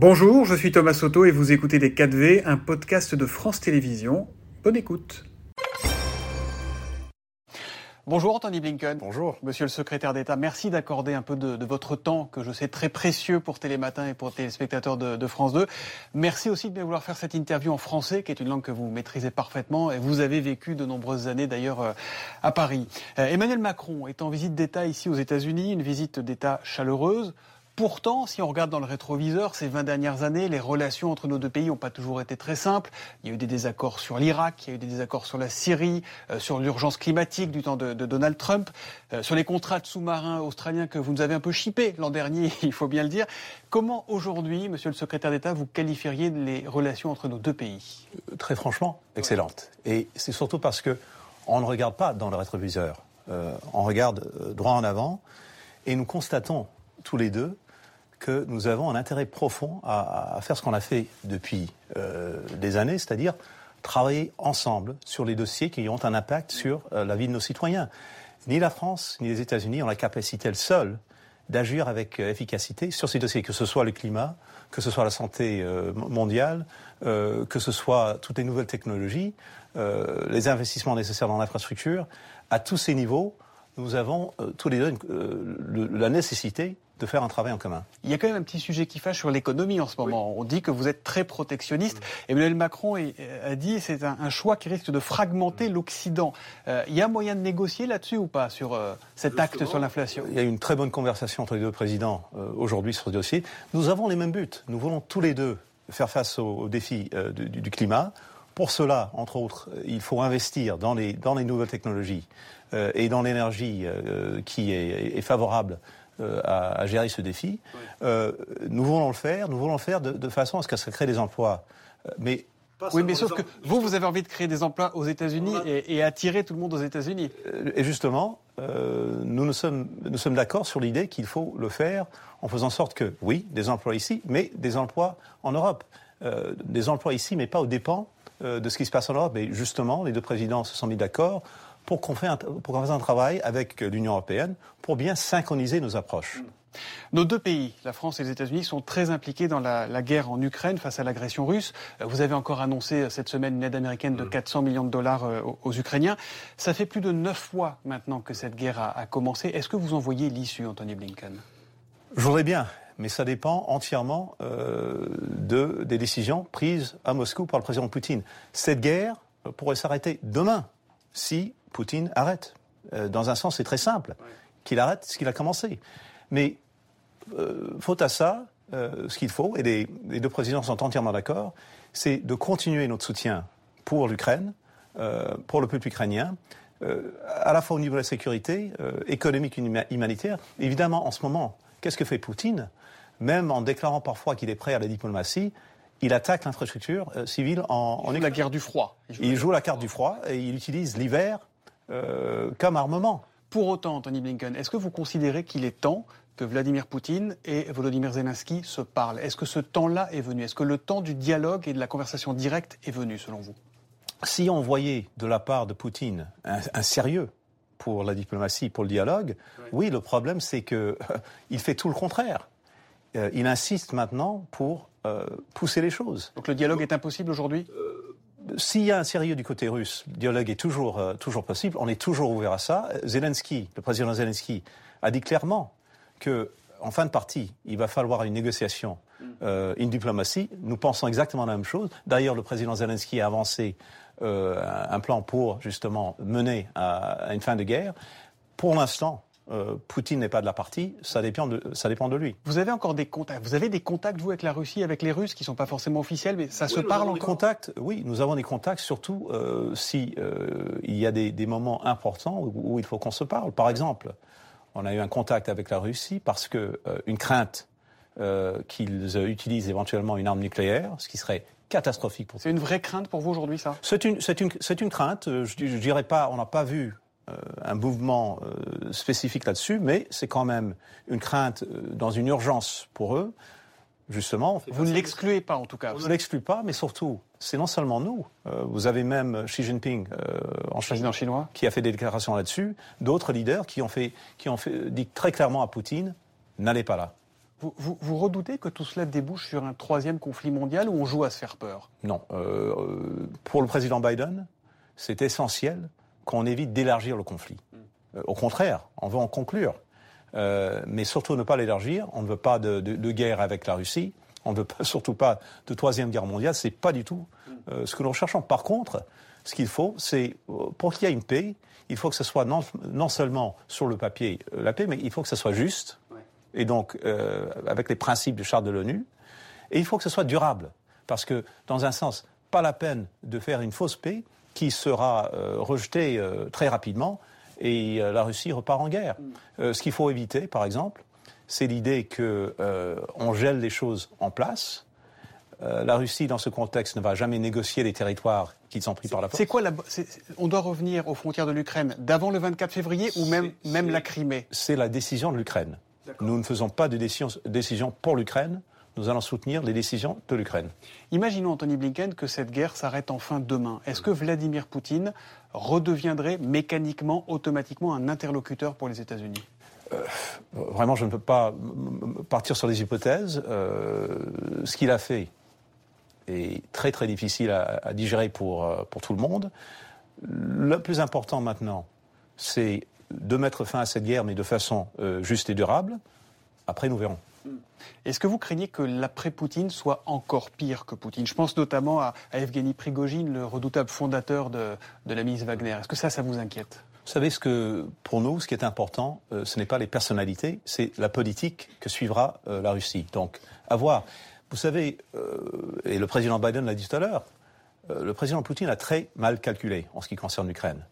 Bonjour, je suis Thomas Soto et vous écoutez Les 4V, un podcast de France Télévisions. Bonne écoute. Bonjour Anthony Blinken. Bonjour. Monsieur le secrétaire d'État, merci d'accorder un peu de, votre temps que je sais très précieux pour Télématin et pour téléspectateurs de, de, France 2. Merci aussi de bien vouloir faire cette interview en français, qui est une langue que vous maîtrisez parfaitement et vous avez vécu de nombreuses années d'ailleurs euh, à Paris. Euh, Emmanuel Macron est en visite d'État ici aux États-Unis, une visite d'État chaleureuse. Pourtant, si on regarde dans le rétroviseur, ces 20 dernières années, les relations entre nos deux pays n'ont pas toujours été très simples. Il y a eu des désaccords sur l'Irak, il y a eu des désaccords sur la Syrie, euh, sur l'urgence climatique du temps de, Donald Trump, euh, sur les contrats de sous-marins australiens que vous nous avez un peu chippés l'an dernier, il faut bien le dire. Comment aujourd'hui, monsieur le secrétaire d'État, vous qualifieriez les relations entre nos deux pays? Euh, Très franchement, excellente. Et c'est surtout parce que on ne regarde pas dans le rétroviseur. on regarde droit en avant et nous constatons tous les deux que nous avons un intérêt profond à, faire ce qu'on a fait depuis euh, des années, c'est-à-dire travailler ensemble sur les dossiers qui ont un impact sur euh, la vie de nos citoyens. Ni la France ni les États-Unis ont la capacité, seuls, d'agir avec euh, efficacité sur ces dossiers, que ce soit le climat, que ce soit la santé mondiale, que ce soit toutes les nouvelles technologies, les investissements nécessaires dans l'infrastructure. À tous ces niveaux, nous avons tous les deux la nécessité de faire un travail en commun. Il y a quand même un petit sujet qui fâche sur l'économie en ce moment. On dit que vous êtes très protectionniste. Emmanuel Macron a dit c'est un, choix qui risque de fragmenter l'Occident. Euh, il y a moyen de négocier là-dessus ou pas sur euh, cet acte sur l'inflation? Il y a eu une très bonne conversation entre les deux présidents euh, aujourd'hui sur ce dossier. Nous avons les mêmes buts. Nous voulons tous les deux faire face aux, défis du, climat. Pour cela, entre autres, il faut investir dans les, dans les nouvelles technologies et dans l'énergie qui est, est favorable euh, à, gérer ce défi. Euh, nous voulons le faire, nous voulons le faire de, façon à ce que ça crée des emplois. Euh, mais oui, mais sauf que vous, vous avez envie de créer des emplois aux États-Unis et, attirer tout le monde aux États-Unis. Et justement, nous nous sommes, nous sommes d'accord sur l'idée qu'il faut le faire en faisant en sorte que, oui, des emplois ici, mais des emplois en Europe. des emplois ici, mais pas aux dépens de ce qui se passe en Europe. Et justement, les deux présidents se sont mis d'accord pour qu'on fasse un, travail avec l'Union européenne pour bien synchroniser nos approches. Nos deux pays, la France et les États-Unis, sont très impliqués dans la, guerre en Ukraine face à l'agression russe. Euh, vous avez encore annoncé euh, cette semaine une aide américaine de 400 mm. millions de dollars euh, aux, Ukrainiens. Ça fait plus de neuf fois maintenant que cette guerre a, commencé. Est-ce que vous en voyez l'issue, Anthony Blinken? Je voudrais bien, mais ça dépend entièrement de, des décisions prises à Moscou par le président Poutine. Cette guerre pourrait s'arrêter demain si Poutine arrête. Euh, dans un sens, c'est très simple. Qu'il arrête ce qu'il a commencé. Mais euh, faute à ça, euh, ce qu'il faut, et les, deux présidents sont entièrement d'accord, c'est de continuer notre soutien pour l'Ukraine, pour le peuple ukrainien, à la fois au niveau de la sécurité économique et humanitaire. Évidemment, en ce moment, qu'est-ce que fait Poutine? Même en déclarant parfois qu'il est prêt à la diplomatie, il attaque l'infrastructure civile en, il joue la guerre du froid. Il joue, la carte du froid et il utilise l'hiver euh, comme armement. Pour autant, Anthony Blinken, est-ce que vous considérez qu'il est temps que Vladimir Poutine et Volodymyr Zelensky se parlent? Est-ce que ce temps-là est venu? Est-ce que le temps du dialogue et de la conversation directe est venu, selon vous? Si on voyait de la part de Poutine un, sérieux pour la diplomatie, pour le dialogue, oui, le problème c'est que il fait tout le contraire. Euh, il insiste maintenant pour euh, pousser les choses. Donc le dialogue est impossible aujourd'hui? S'il y a un sérieux du côté russe, le dialogue est toujours, euh, toujours possible. On est toujours ouvert à ça. Zelensky, le président Zelensky, a dit clairement que, en fin de partie, il va falloir une négociation, euh, une diplomatie. Nous pensons exactement la même chose. D'ailleurs, le président Zelensky a avancé euh, un plan pour justement mener à une fin de guerre. Pour l'instant, euh, Poutine n'est pas de la partie, ça dépend de, ça dépend de lui. Vous avez encore des contacts Vous avez des contacts, vous, avec la Russie, avec les Russes, qui ne sont pas forcément officiels, mais ça se parle encore contacts, Oui, nous avons des contacts, surtout euh, si euh, il y a des, moments importants où, il faut qu'on se parle. Par exemple, on a eu un contact avec la Russie parce que une crainte qu'ils utilisent éventuellement une arme nucléaire, ce qui serait catastrophique pour C'est une vraie crainte pour vous aujourd'hui, ça? C'est une, une, une crainte. Je, je dirais pas, on n'a pas vu euh, un mouvement euh, spécifique là-dessus, mais c'est quand même une crainte euh, dans une urgence pour eux. Justement, vous ne l'excluez pas en tout cas. On ne l'exclut pas, mais surtout, c'est non seulement nous. vous avez même Xi Jinping en Chine, chinois qui a fait des déclarations là-dessus. D'autres leaders qui ont fait, qui ont fait, dit très clairement à Poutine n'allez pas là. Vous, redoutez que tout cela débouche sur un troisième conflit mondial ou on joue à se faire peur? Non. pour le président Biden, c'est essentiel qu'on évite d'élargir le conflit. Hmm. au contraire, on veut en conclure. mais surtout ne pas l'élargir. On ne veut pas de, de, guerre avec la Russie. On ne veut pas, surtout pas de troisième guerre mondiale. C'est pas du tout hmm. ce que nous recherchons. Par contre, ce qu'il faut, c'est, pour qu'il y ait une paix, il faut que ce soit non, non, seulement sur le papier euh, la paix, mais il faut que ce soit juste, et donc euh, avec les principes du charte de l'ONU, et il faut que ce soit durable, parce que, dans un sens, pas la peine de faire une fausse paix qui sera euh, rejetée très rapidement, et la Russie repart en guerre. Mm. ce qu'il faut éviter, par exemple, c'est l'idée qu'on gèle les choses en place, euh, la Russie, dans ce contexte, ne va jamais négocier les territoires qu'ils ont pris par la force. C'est quoi la, On doit revenir aux frontières de l'Ukraine d'avant le 24 février ou même, même la Crimée? C'est la décision de l'Ukraine. Nous ne faisons pas de décision, décision pour l'Ukraine. Nous allons soutenir les décisions de l'Ukraine. Imaginons, Anthony Blinken, que cette guerre s'arrête enfin demain. Est-ce que Vladimir Poutine redeviendrait mécaniquement, automatiquement un interlocuteur pour les États-Unis? Euh, Vraiment, je ne peux pas partir sur les hypothèses. Euh, ce qu'il a fait est très très difficile à, digérer pour, euh, pour tout le monde. Le plus important maintenant, c'est de mettre fin à cette guerre, mais de façon euh, juste et durable. Après, nous verrons. Est-ce que vous craignez que l'après-Poutine soit encore pire que Poutine? Je pense notamment à, Evgeny Prigogine, le redoutable fondateur de, la milice Wagner. Est-ce que ça, ça vous inquiète? Vous savez, ce que, pour nous, ce qui est important, euh, ce n'est pas les personnalités, c'est la politique que suivra la Russie. Donc, à voir. Vous savez, euh, et le président Biden l'a dit tout à l'heure, euh, le président Poutine a très mal calculé en ce qui concerne l'Ukraine.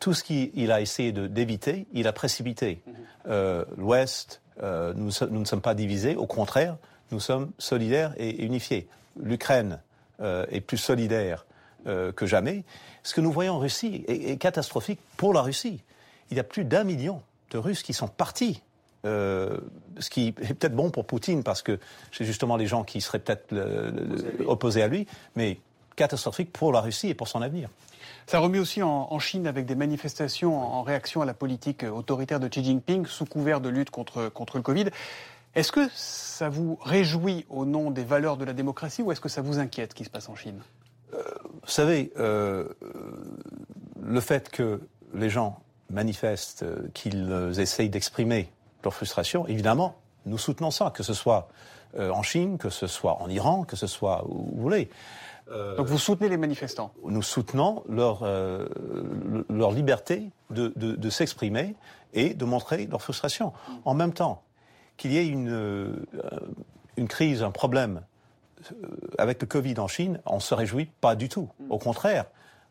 Tout ce qu'il a essayé d'éviter, il a précipité. Mhm. Euh, L'Ouest, nous, ne sommes pas divisés, au contraire, nous sommes solidaires et, unifiés. L'Ukraine est plus solidaire que jamais. Ce que nous voyons en Russie est catastrophique pour la Russie. Il y a plus d'un million de Russes qui sont partis euh, ce qui est peut-être bon pour Poutine parce que c'est justement les gens qui seraient peut-être opposés à lui, mais catastrophique pour la Russie et pour son avenir. Ça remet aussi en, Chine avec des manifestations en réaction à la politique autoritaire de Xi Jinping sous couvert de lutte contre, le Covid. Est-ce que ça vous réjouit au nom des valeurs de la démocratie ou est-ce que ça vous inquiète ce qui se passe en Chine? Euh, Vous savez, euh, le fait que les gens manifestent, qu'ils essayent d'exprimer leur frustration. Évidemment, nous soutenons ça, que ce soit euh, en Chine, que ce soit en Iran, que ce soit où vous voulez. Euh, Donc vous soutenez les manifestants Nous soutenons leur, euh, leur liberté de, de, s'exprimer et de montrer leur frustration. En même temps, qu'il y ait une, une crise, un problème avec le Covid en Chine, on ne se réjouit pas du tout. Au contraire,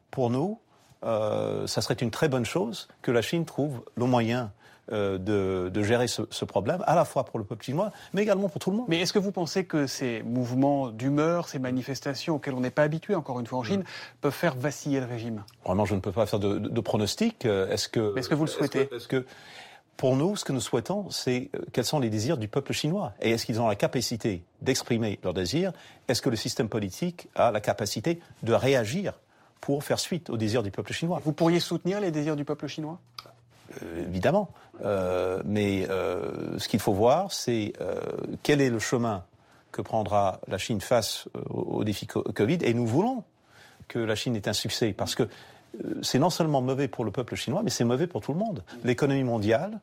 pour nous, ça serait une très bonne chose que la Chine trouve le moyen euh, de, gérer ce, problème, à la fois pour le peuple chinois, mais également pour tout le monde. Mais est-ce que vous pensez que ces mouvements d'humeur, ces manifestations auxquelles on n'est pas habitué, encore une fois en Chine, mm. peuvent faire vaciller le régime? Vraiment, je ne peux pas faire de, de, pronostic. Euh, est-ce que, est-ce que vous le souhaitez Est-ce que, pour nous, ce que nous souhaitons, c'est euh, quels sont les désirs du peuple chinois? Et est-ce qu'ils ont la capacité d'exprimer leurs désirs? Est-ce que le système politique a la capacité de réagir pour faire suite aux désirs du peuple chinois? Vous pourriez soutenir les désirs du peuple chinois? Évidemment. Euh, mais euh, ce qu'il faut voir, c'est euh, quel est le chemin que prendra la Chine face au défi Covid. Et nous voulons que la Chine ait un succès, parce que c'est non seulement mauvais pour le peuple chinois, mais c'est mauvais pour tout le monde. L'économie mondiale,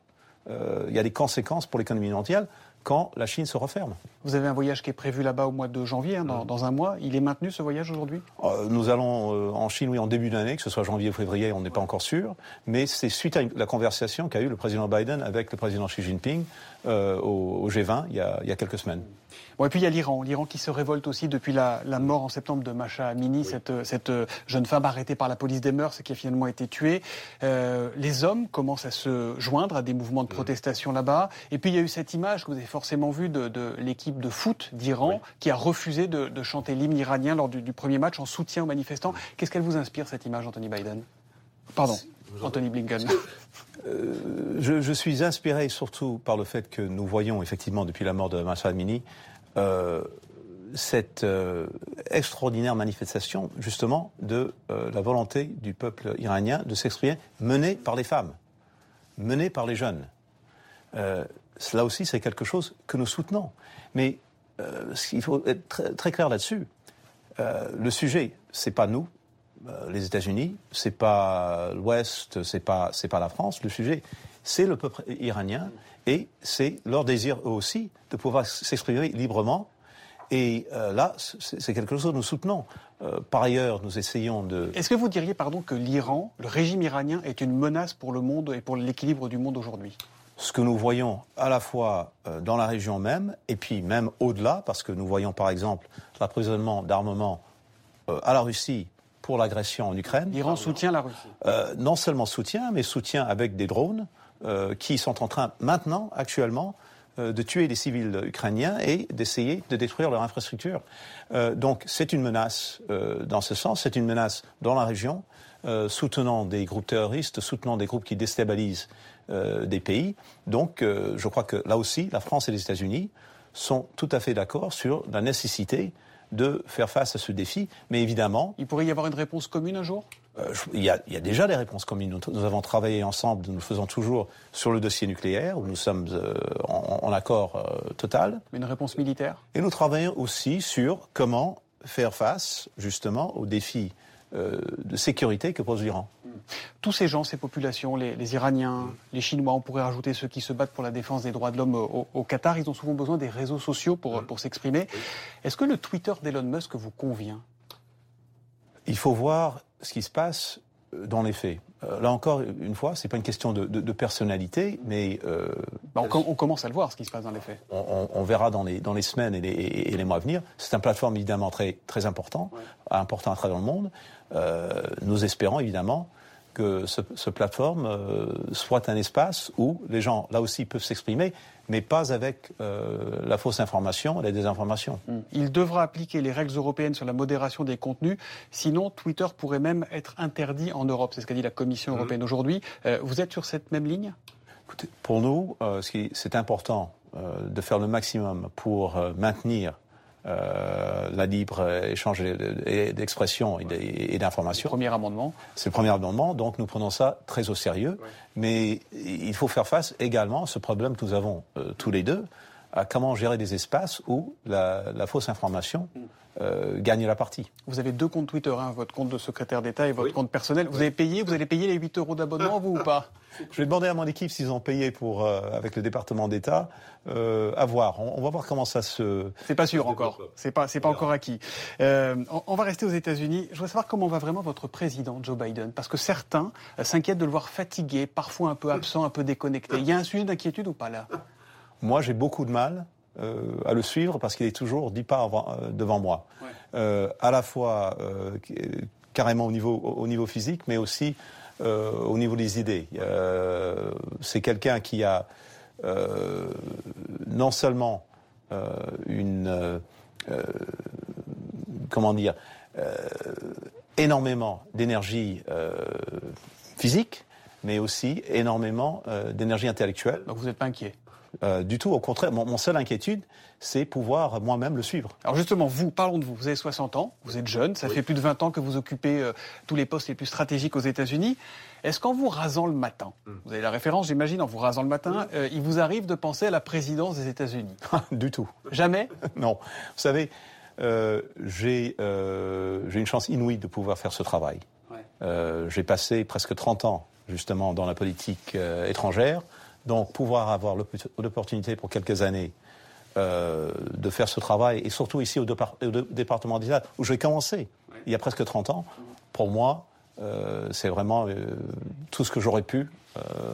il y a des conséquences pour l'économie mondiale quand la Chine se referme. Vous avez un voyage qui est prévu là-bas au mois de janvier, hein, dans, un mois. Il est maintenu ce voyage aujourd'hui? Euh, Nous allons euh, en Chine, oui, en début d'année, que ce soit janvier ou février, on n'est pas encore sûr. Mais c'est suite à la conversation qu'a eu le président Biden avec le président Xi Jinping euh, au, G20 il y, a, il y, a, quelques semaines. Bon, et puis il y a l'Iran, l'Iran qui se révolte aussi depuis la, la mort en septembre de Masha Amini, cette, cette, jeune femme arrêtée par la police des mœurs et qui a finalement été tuée. Les hommes commencent à se joindre à des mouvements de protestation là-bas. Et puis il y a eu cette image que vous avez forcément vue de, de l'équipe de foot d'Iran qui a refusé de, de chanter l'hymne iranien lors du, du, premier match en soutien aux manifestants. Qu'est-ce qu'elle vous inspire cette image, Anthony Biden? Pardon. Anthony Blinken. Euh, je, je, suis inspiré surtout par le fait que nous voyons effectivement depuis la mort de Masha Amini euh, cette euh, extraordinaire manifestation justement de la volonté du peuple iranien de s'exprimer, menée par les femmes, menée par les jeunes. Là aussi, c'est quelque chose que nous soutenons. Mais euh, il faut être très, clair là-dessus. Euh, le sujet, c'est pas nous, euh, les États-Unis, c'est pas l'Ouest, c'est pas pas la France. Le sujet, c'est le peuple iranien et c'est leur désir eux aussi de pouvoir s'exprimer librement. Et euh, là, c'est quelque chose que nous soutenons. Euh, par ailleurs, nous essayons de. Est-ce que vous diriez, pardon, que l'Iran, le régime iranien, est une menace pour le monde et pour l'équilibre du monde aujourd'hui? Ce que nous voyons à la fois dans la région même et puis même au-delà, parce que nous voyons par exemple l'approvisionnement d'armement à la Russie pour l'agression en Ukraine. L'Iran soutient la Russie euh, Non seulement soutient, mais soutient avec des drones euh, qui sont en train maintenant, actuellement, euh, de tuer des civils ukrainiens et d'essayer de détruire leur infrastructure. donc c'est une menace dans ce sens, c'est une menace dans la région, soutenant des groupes terroristes, soutenant des groupes qui déstabilisent des pays. Donc je crois que là aussi, la France et les États-Unis sont tout à fait d'accord sur la nécessité de faire face à ce défi. Mais évidemment. Il pourrait y avoir une réponse commune un jour? euh, il, y a, déjà des réponses communes. Nous, avons travaillé ensemble, nous faisons toujours sur le dossier nucléaire, où nous sommes euh, en, accord euh, total. Une réponse militaire? Et nous travaillons aussi sur comment faire face, justement, aux défis de sécurité que pose l'Iran. Tous ces gens, ces populations, les, Iraniens, les Chinois, on pourrait rajouter ceux qui se battent pour la défense des droits de l'homme au, Qatar, ils ont souvent besoin des réseaux sociaux pour, pour s'exprimer. Est-ce que le Twitter d'Elon Musk vous convient? Il faut voir ce qui se passe euh, dans les faits. Euh, là encore, une fois, c'est pas une question de, personnalité, mais euh, bah, on, commence à le voir ce qui se passe dans les faits. On, verra dans les, dans les semaines et les, mois à venir. C'est une plateforme évidemment très très important, important à travers le monde. nous espérons évidemment que ce, plateforme euh, soit un espace où les gens, là aussi, peuvent s'exprimer, mais pas avec euh, la fausse information, la désinformation. Hmm. Il devra appliquer les règles européennes sur la modération des contenus, sinon Twitter pourrait même être interdit en Europe. C'est ce qu'a dit la Commission hmm. européenne aujourd'hui. Euh, vous êtes sur cette même ligne? Écoutez, Pour nous, c'est important de faire le maximum pour maintenir euh, la libre échange d'expression et d'informations. Premier amendement. C'est le premier amendement, donc nous prenons ça très au sérieux. Mais il faut faire face également à ce problème que nous avons euh, tous les deux, à comment gérer des espaces où la, fausse information mm. Euh, gagne la partie. Vous avez deux comptes Twitter, hein, votre compte de secrétaire d'État et votre compte personnel. Vous avez payé, vous allez payer les 8 euros d'abonnement, vous ou pas Je vais demander à mon équipe s'ils ont payé pour, euh, avec le département d'État. Euh, à voir. On, va voir comment ça se. C'est pas sûr encore. C'est pas, c'est pas encore acquis. Euh, on, va rester aux États-Unis. Je voudrais savoir comment va vraiment votre président Joe Biden, parce que certains s'inquiètent de le voir fatigué, parfois un peu absent, un peu déconnecté. Il y a un sujet d'inquiétude ou pas là? Moi, j'ai beaucoup de mal. À le suivre parce qu'il est toujours dix pas devant moi. à la fois carrément au niveau, au niveau physique, mais aussi euh, au niveau des idées. Euh, c'est quelqu'un qui a euh, non seulement une comment dire énormément d'énergie physique, mais aussi énormément d'énergie intellectuelle. Donc vous n'êtes pas inquiet euh, du tout, au contraire. Mon, seule inquiétude, c'est pouvoir moi-même le suivre. Alors justement, vous, parlons de vous. Vous avez 60 ans, vous êtes jeune, ça fait plus de 20 ans que vous occupez euh, tous les postes les plus stratégiques aux États-Unis. Est-ce qu'en vous rasant le matin, hmm. vous avez la référence, j'imagine, en vous rasant le matin, euh, il vous arrive de penser à la présidence des États-Unis Du tout. Jamais Non. Vous savez, j'ai une chance inouïe de pouvoir faire ce travail. j'ai passé presque 30 ans, justement, dans la politique étrangère. Donc pouvoir avoir l'opportunité pour quelques années euh, de faire ce travail, et surtout ici au, département d'État, où j'ai commencé il y a presque 30 ans, pour moi, euh, c'est vraiment euh, tout ce que j'aurais pu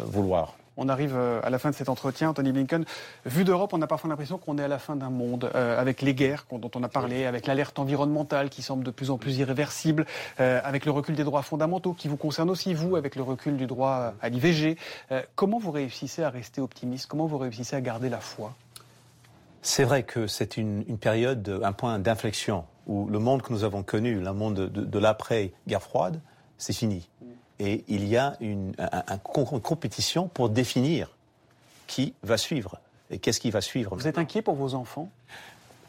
vouloir. On arrive euh, à la fin de cet entretien, Tony Blinken. Vu d'Europe, on a parfois l'impression qu'on est à la fin d'un monde, euh, avec les guerres dont on a parlé, avec l'alerte environnementale qui semble de plus en plus irréversible, euh, avec le recul des droits fondamentaux qui vous concerne aussi, vous, avec le recul du droit à l'IVG. comment vous réussissez à rester optimiste? Comment vous réussissez à garder la foi? C'est vrai que c'est une, période, un point d'inflexion où le monde que nous avons connu, le monde de l'après-guerre froide, c'est fini et il y a une, compétition pour définir qui va suivre et qu'est-ce qui va suivre. Vous êtes inquiet pour vos enfants?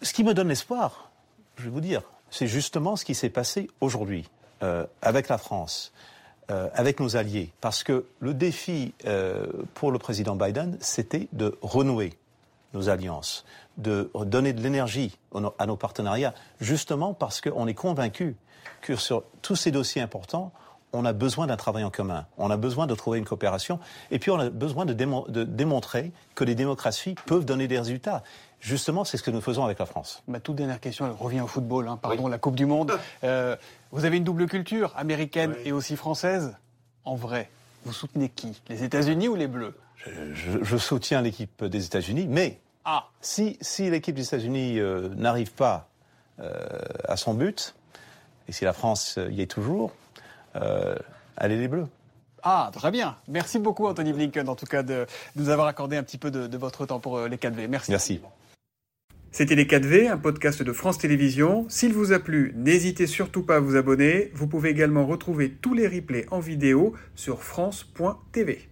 Ce qui me donne espoir, je vais vous dire, c'est justement ce qui s'est passé aujourd'hui euh, avec la France. euh, avec nos alliés. Parce que le défi euh, pour le président Biden, c'était de renouer nos alliances, de donner de l'énergie à nos partenariats, justement parce qu'on est convaincu que sur tous ces dossiers importants, on a besoin d'un travail en commun, on a besoin de trouver une coopération, et puis on a besoin de, démontrer que les démocraties peuvent donner des résultats. Justement, c'est ce que nous faisons avec la France. Ma toute dernière question, elle revient au football, hein, pardon, la Coupe du Monde. Euh, vous avez une double culture, américaine et aussi française. En vrai, vous soutenez qui? Les États-Unis ou les Bleus? Je, soutiens l'équipe des États-Unis, mais ah. si, si l'équipe des États-Unis euh, n'arrive pas euh, à son but, et si la France y est toujours, allez les Bleus. Ah, très bien. Merci beaucoup, Anthony Blinken, en tout cas, de, nous avoir accordé un petit peu de, votre temps pour les 4V. Merci. Merci. C'était Les 4V, un podcast de France Télévisions. S'il vous a plu, n'hésitez surtout pas à vous abonner. Vous pouvez également retrouver tous les replays en vidéo sur France.tv.